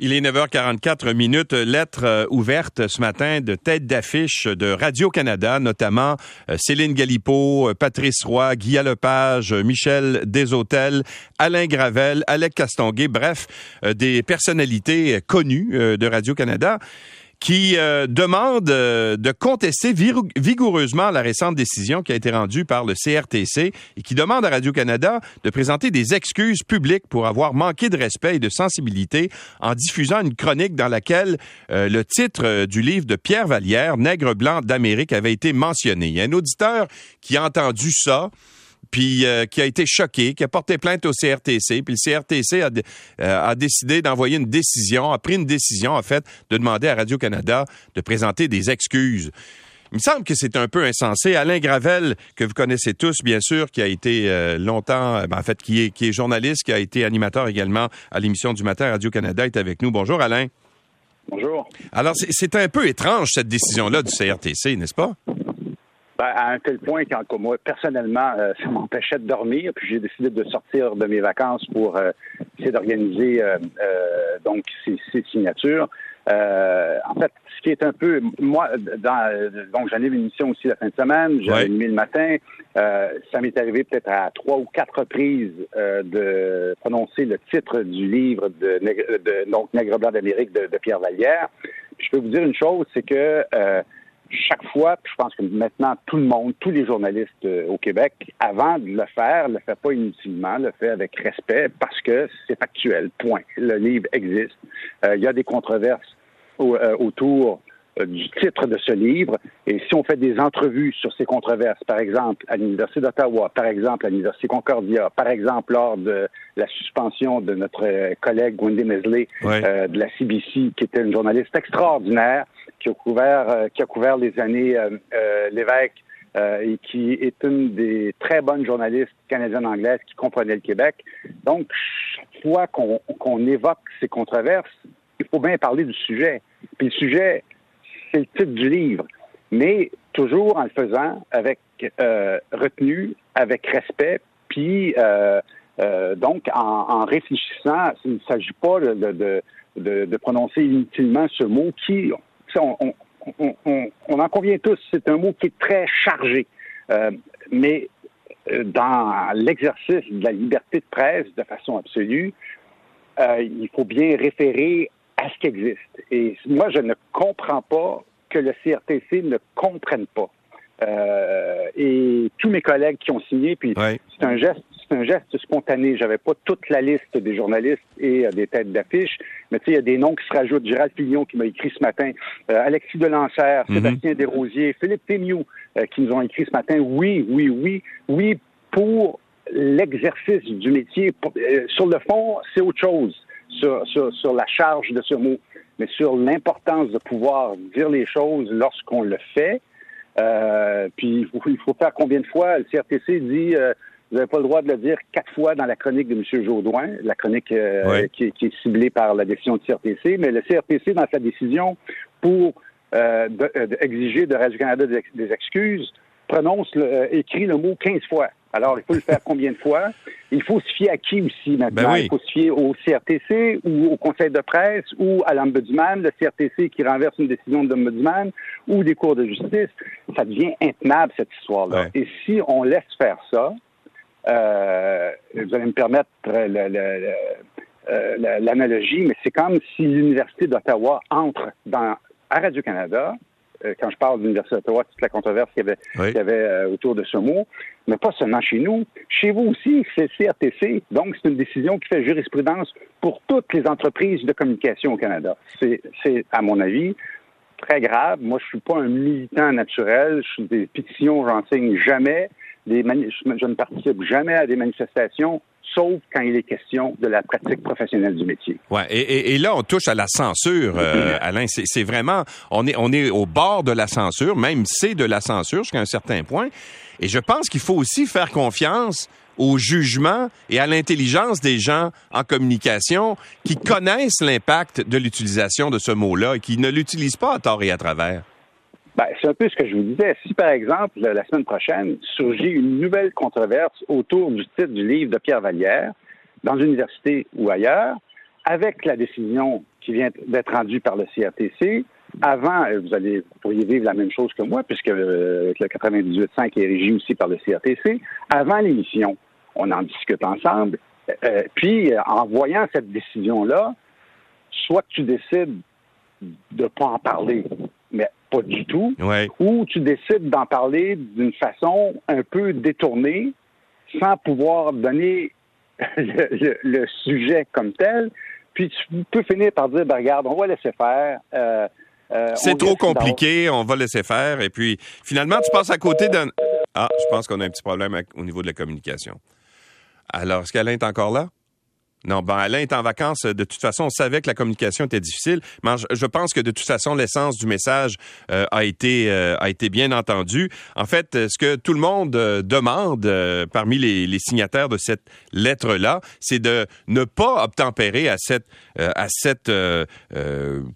Il est 9h44 minutes. Lettre euh, ouverte ce matin de tête d'affiche de Radio-Canada, notamment euh, Céline Galipo, euh, Patrice Roy, Guy Lepage, Michel Deshôtels, Alain Gravel, Alec Castonguay, bref, des personnalités connues de Radio-Canada qui euh, demande euh, de contester vigoureusement la récente décision qui a été rendue par le CRTC et qui demande à Radio-Canada de présenter des excuses publiques pour avoir manqué de respect et de sensibilité en diffusant une chronique dans laquelle euh, le titre du livre de Pierre Vallière, Nègre blanc d'Amérique, avait été mentionné. Il y a un auditeur qui a entendu ça puis euh, qui a été choqué, qui a porté plainte au CRTC, puis le CRTC a, euh, a décidé d'envoyer une décision, a pris une décision en fait de demander à Radio-Canada de présenter des excuses. Il me semble que c'est un peu insensé. Alain Gravel, que vous connaissez tous, bien sûr, qui a été euh, longtemps, ben, en fait, qui est, qui est journaliste, qui a été animateur également à l'émission du matin Radio-Canada, est avec nous. Bonjour, Alain. Bonjour. Alors, c'est un peu étrange, cette décision-là du CRTC, n'est-ce pas? Ben, à un tel point qu'en moi, personnellement, euh, ça m'empêchait de dormir, puis j'ai décidé de sortir de mes vacances pour euh, essayer d'organiser euh, donc ces, signatures. en fait, ce qui est un peu, moi, dans, donc j'en ai une émission aussi la fin de semaine, j'ai animé le matin. ça m'est arrivé peut-être à trois ou quatre reprises de prononcer le titre du livre de, de donc Nègre blanc d'Amérique de, de, Pierre Vallière. je peux vous dire une chose, c'est que chaque fois, je pense que maintenant tout le monde, tous les journalistes euh, au Québec, avant de le faire, le fait pas inutilement, le fait avec respect parce que c'est factuel. Point. Le livre existe. Euh, il y a des controverses euh, autour du titre de ce livre. Et si on fait des entrevues sur ces controverses, par exemple à l'Université d'Ottawa, par exemple à l'Université Concordia, par exemple lors de la suspension de notre collègue Wendy Mesley de la CBC, qui était une journaliste extraordinaire, qui a couvert, euh, qui a couvert les années euh, euh, l'évêque et qui est une des très bonnes journalistes canadiennes-anglaises qui comprenait le Québec. Donc, chaque fois qu'on évoque ces controverses, il faut bien parler du sujet. Puis le sujet, c'est le titre du livre, mais toujours en le faisant avec retenue, avec respect, puis donc en, réfléchissant. Il ne s'agit pas de, de, de, prononcer inutilement ce mot qui, on, en convient tous, c'est un mot qui est très chargé. Euh, mais euh, dans l'exercice de la liberté de presse de façon absolue, euh, il faut bien référer à ce qui existe. Et moi, je ne comprends pas que le CRTC ne comprenne pas. et tous mes collègues qui ont signé, puis c'est un geste c'est un geste spontané. J'avais pas toute la liste des journalistes et euh, des têtes d'affiche, mais tu sais, il y a des noms qui se rajoutent. Gérald Pignon qui m'a écrit ce matin, euh, Alexis Delancer, mhm. Sébastien Desrosiers, Philippe Témiou euh, qui nous ont écrit ce matin. Oui, oui, oui, oui, pour l'exercice du métier. sur le fond, c'est autre chose sur, sur, sur la charge de ce mot, mais sur l'importance de pouvoir dire les choses lorsqu'on le fait. puis il faut, il faut, faire combien de fois? Le CRTC dit vous n'avez pas le droit de le dire quatre fois dans la chronique de M. Jaudoin, la chronique euh, qui, est ciblée par la décision du CRTC, mais le CRTC, dans sa décision pour euh, euh, exiger de Radio-Canada des, excuses, prononce, le, écrit le mot 15 fois. Alors, il faut le faire combien de fois? Il faut se fier à qui aussi maintenant? Ben il faut se fier au CRTC ou au Conseil de presse ou à l'Ombudsman, le CRTC qui renverse une décision de l'Ombudsman ou des cours de justice. Ça devient intenable, cette histoire-là. Et si on laisse faire ça, euh, vous allez me permettre euh, l'analogie, mais c'est comme si l'Université d'Ottawa entre dans, à Radio-Canada, euh, quand je parle de l'Université d'Ottawa, toute la controverse qu'il y avait, autour de ce mot, mais pas seulement chez nous, chez vous aussi, c'est CRTC. Donc, c'est une décision qui fait jurisprudence pour toutes les entreprises de communication au Canada. C'est, à mon avis, très grave. Moi, je suis pas un militant naturel. Je suis des pétitions, j'enseigne jamais je ne participe jamais à des manifestations sauf quand il est question de la pratique professionnelle du métier. Ouais, et, là on touche à la censure, euh, Alain. C'est vraiment, on est on est au bord de la censure, même c'est de la censure jusqu'à un certain point. Et je pense qu'il faut aussi faire confiance au jugement et à l'intelligence des gens en communication qui connaissent l'impact de l'utilisation de ce mot-là et qui ne l'utilisent pas à tort et à travers. Ben, c'est un peu ce que je vous disais. Si, par exemple, la semaine prochaine, surgit une nouvelle controverse autour du titre du livre de Pierre Vallière, dans l'université ou ailleurs, avec la décision qui vient d'être rendu par le CRTC. Avant, euh, vous allez vous pourriez vivre la même chose que moi, puisque euh, le 98.5 est régi aussi par le CRTC. Avant l'émission, on en discute ensemble. Euh, puis, en voyant cette décision-là, soit tu décides de pas en parler, pas du tout, ou tu décides d'en parler d'une façon un peu détournée, sans pouvoir donner le, sujet comme tel. Puis tu peux finir par dire, ben, regarde, on va laisser faire. Euh, euh, c'est trop compliqué, on va laisser faire. Et puis, finalement, tu passes à côté d'un... Ah, je pense qu'on a un petit problème au niveau de la communication. Alors, est-ce qu'Alain est encore là? Non, ben Alain est en vacances. De toute façon, on savait que la communication était difficile, mais je pense que de toute façon, l'essence du message euh, a été euh, a été bien entendu. En fait, ce que tout le monde euh, demande parmi les, les, signataires de cette lettre-là, c'est de ne pas obtempérer à cette à cette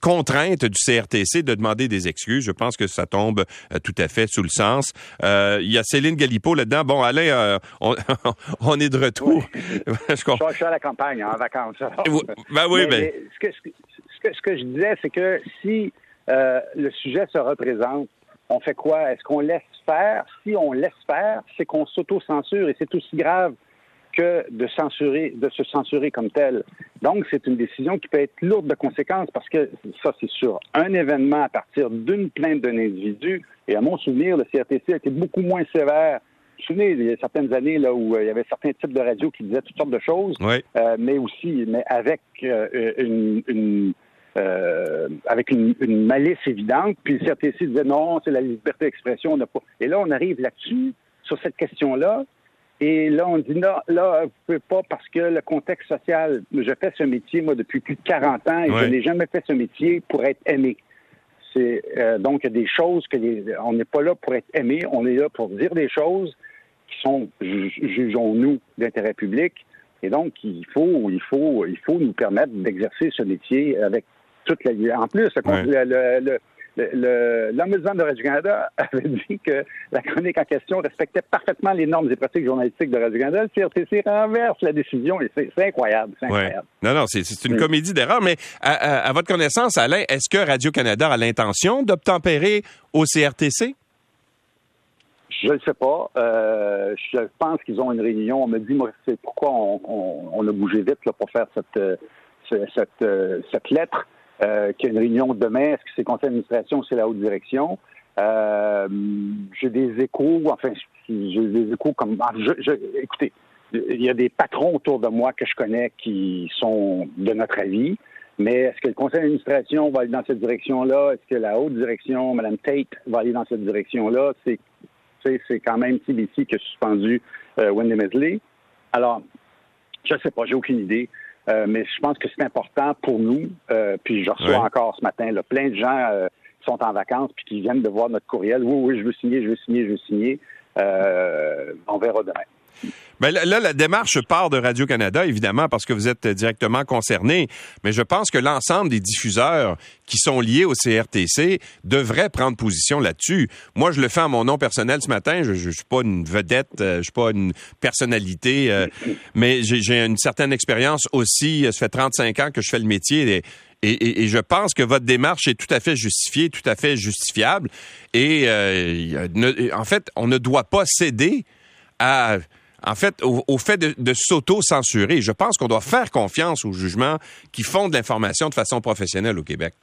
contrainte du CRTC de demander des excuses. Je pense que ça tombe tout à fait sous le sens. Il y a Céline Galipo là-dedans. Bon, Alain, on, on, est de retour. je, je suis à la campagne en vacances. ben oui, mais, Ce, que, je disais, c'est que si euh, le sujet se représente, on fait quoi? Est-ce qu'on laisse faire? Si on laisse faire, c'est qu'on s'auto-censure et c'est aussi grave que de censurer, de se censurer comme tel. Donc, c'est une décision qui peut être lourde de conséquences parce que ça, c'est sur un événement à partir d'une plainte d'un individu. Et à mon souvenir, le CRTC a été beaucoup moins sévère souvenez, il y a certaines années là où euh, il y avait certains types de radios qui disaient toutes sortes de choses, euh, mais aussi, mais avec euh, une, avec une, malice évidente. Puis le CRTC disait non, c'est la liberté d'expression, on n'a pas. Et là, on arrive là-dessus sur cette question-là. Et là, on dit non, là, vous pouvez pas parce que le contexte social. Je fais ce métier, moi, depuis plus de 40 ans et je n'ai jamais fait ce métier pour être aimé. C'est donc des choses que on n'est pas là pour être aimé, on est là pour dire des choses qui sont, jugeons-nous, d'intérêt public. Et donc, il faut, il faut, il faut nous permettre d'exercer ce métier avec toute la. En plus, le, l'Ombudsman de Radio-Canada avait dit que la chronique en question respectait parfaitement les normes et pratiques journalistiques de Radio-Canada. Le CRTC renverse la décision et c'est incroyable. incroyable. Non, non, c'est une comédie d'erreur. Mais à, à, votre connaissance, Alain, est-ce que Radio-Canada a l'intention d'obtempérer au CRTC? Je ne sais pas. Euh, je pense qu'ils ont une réunion. On me dit, moi, c'est pourquoi on, a bougé vite là, pour faire cette, euh, cette, euh, cette lettre. Euh, qu'il y a une réunion demain. Est-ce que c'est conseil d'administration ou c'est la haute direction? Euh, j'ai des échos, enfin, j'ai des échos comme. Ah, je, écoutez, il y a des patrons autour de moi que je connais qui sont de notre avis. Mais est-ce que le conseil d'administration va aller dans cette direction-là? Est-ce que la haute direction, Mme Tate, va aller dans cette direction-là? C'est c'est quand même CBC qui a suspendu euh, Wendy Mesley. Alors, je ne sais pas, j'ai aucune idée. Euh, mais je pense que c'est important pour nous. Euh, puis je reçois encore ce matin là, plein de gens qui sont en vacances puis qui viennent de voir notre courriel. Oui, oui, je veux signer, je veux signer, je veux signer. on verra demain. Ben là, la démarche part de Radio-Canada, évidemment, parce que vous êtes directement concerné, mais je pense que l'ensemble des diffuseurs qui sont liés au CRTC devraient prendre position là-dessus. Moi, je le fais en mon nom personnel ce matin. Je ne suis pas une vedette, euh, je suis pas une personnalité, euh, mais j'ai une certaine expérience aussi. Ça fait 35 ans que je fais le métier. Et, je pense que votre démarche est tout à fait justifiée, tout à fait justifiable. Et euh, en fait, on ne doit pas céder à en fait, au, fait de, s'auto-censurer. Je pense qu'on doit faire confiance aux jugements qui font de l'information de façon professionnelle au Québec.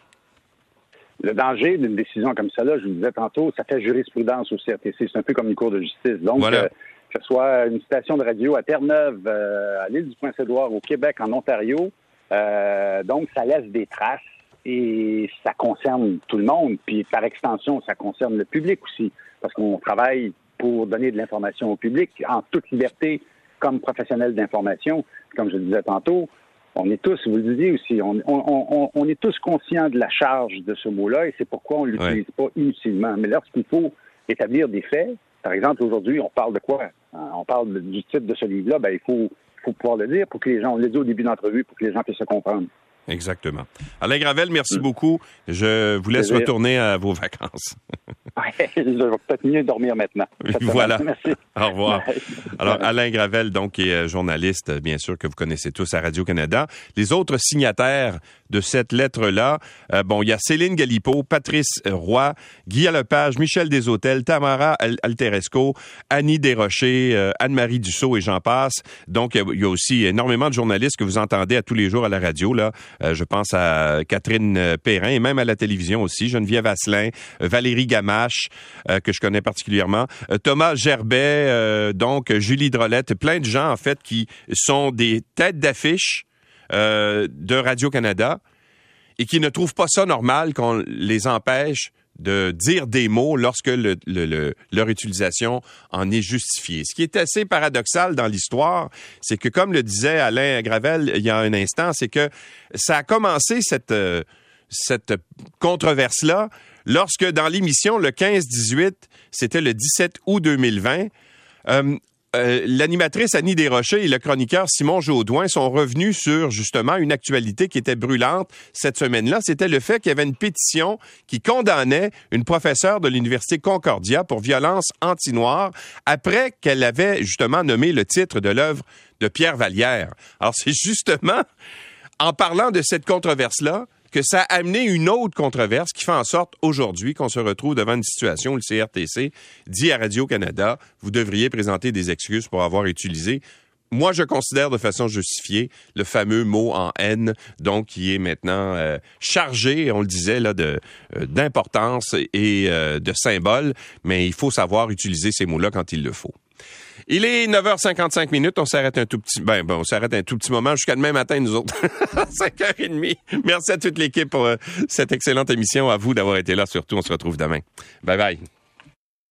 Le danger d'une décision comme celle-là, je vous disais tantôt, ça fait jurisprudence au CRTC. C'est un peu comme une cour de justice. Donc, euh, que ce soit une station de radio à Terre-Neuve, euh, à l'île du Prince-Édouard, au Québec, en Ontario, euh, donc ça laisse des traces et ça concerne tout le monde. Puis par extension, ça concerne le public aussi, parce qu'on travaille pour donner de l'information au public en toute liberté comme professionnel d'information. Comme je le disais tantôt, on est tous, vous le disiez aussi, on, est tous conscients de la charge de ce mot-là et c'est pourquoi on ne l'utilise pas inutilement. Mais lorsqu'il faut établir des faits, par exemple, aujourd'hui, on parle de quoi? On parle du titre de ce livre-là, ben, il faut, faut pouvoir le dire pour que les gens, on le dit au début de l'entrevue, pour que les gens puissent se comprendre. Exactement. Alain Gravel, merci mm. beaucoup. Je vous laisse retourner à vos vacances. je vais peut-être mieux dormir maintenant. Voilà. Merci. Au revoir. Alors, Alain Gravel, donc, qui est journaliste, bien sûr, que vous connaissez tous à Radio-Canada. Les autres signataires de cette lettre-là, euh, bon, il y a Céline Galipo, Patrice Roy, Guy Lepage, Michel Deshôtels, Tamara Alteresco, Annie Desrochers, euh, Anne-Marie Dussault et j'en passe. Donc, il y a aussi énormément de journalistes que vous entendez à tous les jours à la radio, là. Euh, je pense à Catherine Perrin et même à la télévision aussi, Geneviève Asselin, Valérie Gamache, que je connais particulièrement, Thomas Gerbet, donc Julie Drolette, plein de gens, en fait, qui sont des têtes d'affiche euh, de Radio-Canada et qui ne trouvent pas ça normal qu'on les empêche de dire des mots lorsque leur utilisation en est justifiée. Ce qui est assez paradoxal dans l'histoire, c'est que, comme le disait Alain Gravel il y a un instant, c'est que ça a commencé cette, euh, cette controverse-là lorsque dans l'émission le 15-18, c'était le 17 août 2020, euh, l'animatrice Annie Desrochers et le chroniqueur Simon Jaudoin sont revenus sur justement une actualité qui était brûlante cette semaine-là. C'était le fait qu'il y avait une pétition qui condamnait une professeure de l'Université Concordia pour violence anti-noire après qu'elle avait justement nommé le titre de l'œuvre de Pierre Vallière. Alors c'est justement en parlant de cette controverse-là que ça a amené une autre controverse qui fait en sorte aujourd'hui qu'on se retrouve devant une situation où le CRTC dit à Radio-Canada, vous devriez présenter des excuses pour avoir utilisé moi, je considère de façon justifiée le fameux mot en haine, donc qui est maintenant euh, chargé, on le disait là, euh, d'importance et euh, de symbole, mais il faut savoir utiliser ces mots-là quand il le faut. Il est 9h55 minutes. On s'arrête un tout petit, ben, bon, on s'arrête un tout petit moment jusqu'à demain matin, nous autres. 5h30. Merci à toute l'équipe pour euh, cette excellente émission. À vous d'avoir été là. Surtout, on se retrouve demain. Bye bye.